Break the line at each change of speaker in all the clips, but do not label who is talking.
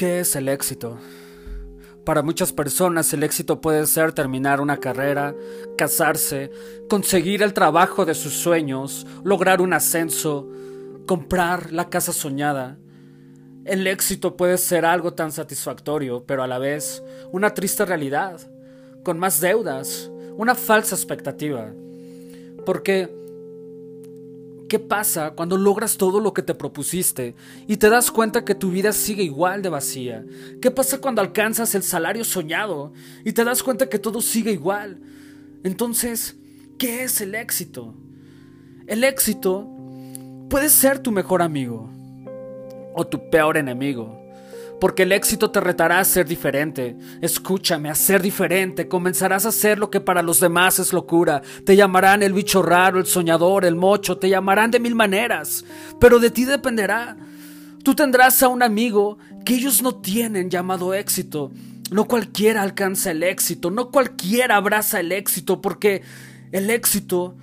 ¿Qué es el éxito? Para muchas personas el éxito puede ser terminar una carrera, casarse, conseguir el trabajo de sus sueños, lograr un ascenso, comprar la casa soñada. El éxito puede ser algo tan satisfactorio, pero a la vez una triste realidad, con más deudas, una falsa expectativa. Porque ¿Qué pasa cuando logras todo lo que te propusiste y te das cuenta que tu vida sigue igual de vacía? ¿Qué pasa cuando alcanzas el salario soñado y te das cuenta que todo sigue igual? Entonces, ¿qué es el éxito? El éxito puede ser tu mejor amigo o tu peor enemigo porque el éxito te retará a ser diferente. Escúchame, a ser diferente. Comenzarás a hacer lo que para los demás es locura. Te llamarán el bicho raro, el soñador, el mocho, te llamarán de mil maneras, pero de ti dependerá. Tú tendrás a un amigo que ellos no tienen llamado éxito. No cualquiera alcanza el éxito, no cualquiera abraza el éxito, porque el éxito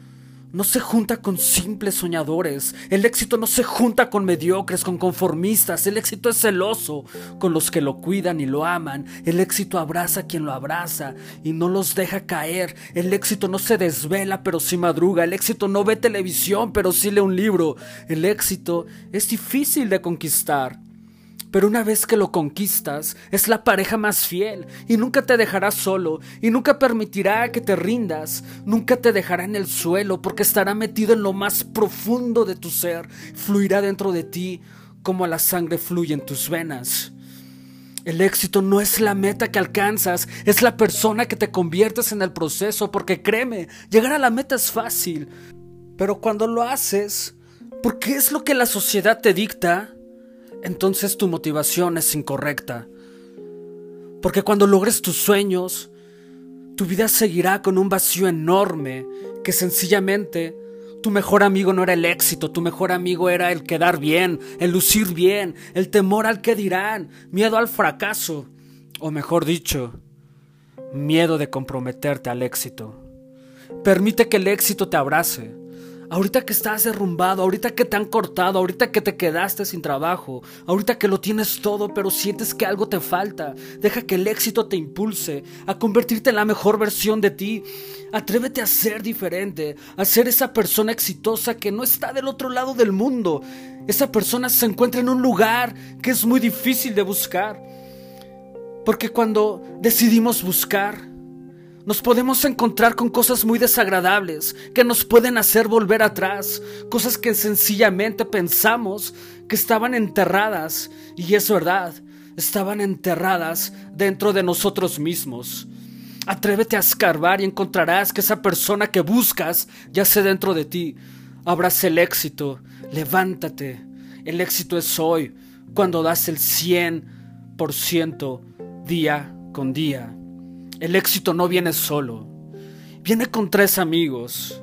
no se junta con simples soñadores. El éxito no se junta con mediocres, con conformistas. El éxito es celoso con los que lo cuidan y lo aman. El éxito abraza a quien lo abraza y no los deja caer. El éxito no se desvela pero sí madruga. El éxito no ve televisión pero sí lee un libro. El éxito es difícil de conquistar. Pero una vez que lo conquistas, es la pareja más fiel y nunca te dejará solo y nunca permitirá que te rindas, nunca te dejará en el suelo porque estará metido en lo más profundo de tu ser, fluirá dentro de ti como la sangre fluye en tus venas. El éxito no es la meta que alcanzas, es la persona que te conviertes en el proceso, porque créeme, llegar a la meta es fácil, pero cuando lo haces, porque es lo que la sociedad te dicta, entonces tu motivación es incorrecta. Porque cuando logres tus sueños, tu vida seguirá con un vacío enorme que sencillamente tu mejor amigo no era el éxito, tu mejor amigo era el quedar bien, el lucir bien, el temor al que dirán, miedo al fracaso, o mejor dicho, miedo de comprometerte al éxito. Permite que el éxito te abrace, Ahorita que estás derrumbado, ahorita que te han cortado, ahorita que te quedaste sin trabajo, ahorita que lo tienes todo pero sientes que algo te falta, deja que el éxito te impulse a convertirte en la mejor versión de ti. Atrévete a ser diferente, a ser esa persona exitosa que no está del otro lado del mundo. Esa persona se encuentra en un lugar que es muy difícil de buscar. Porque cuando decidimos buscar, nos podemos encontrar con cosas muy desagradables que nos pueden hacer volver atrás, cosas que sencillamente pensamos que estaban enterradas, y es verdad, estaban enterradas dentro de nosotros mismos. Atrévete a escarbar y encontrarás que esa persona que buscas yace dentro de ti. Abraza el éxito, levántate. El éxito es hoy, cuando das el 100% día con día. El éxito no viene solo, viene con tres amigos.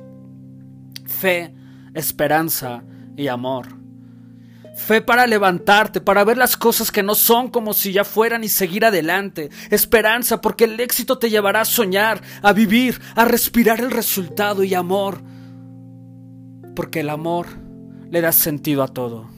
Fe, esperanza y amor. Fe para levantarte, para ver las cosas que no son como si ya fueran y seguir adelante. Esperanza porque el éxito te llevará a soñar, a vivir, a respirar el resultado y amor. Porque el amor le da sentido a todo.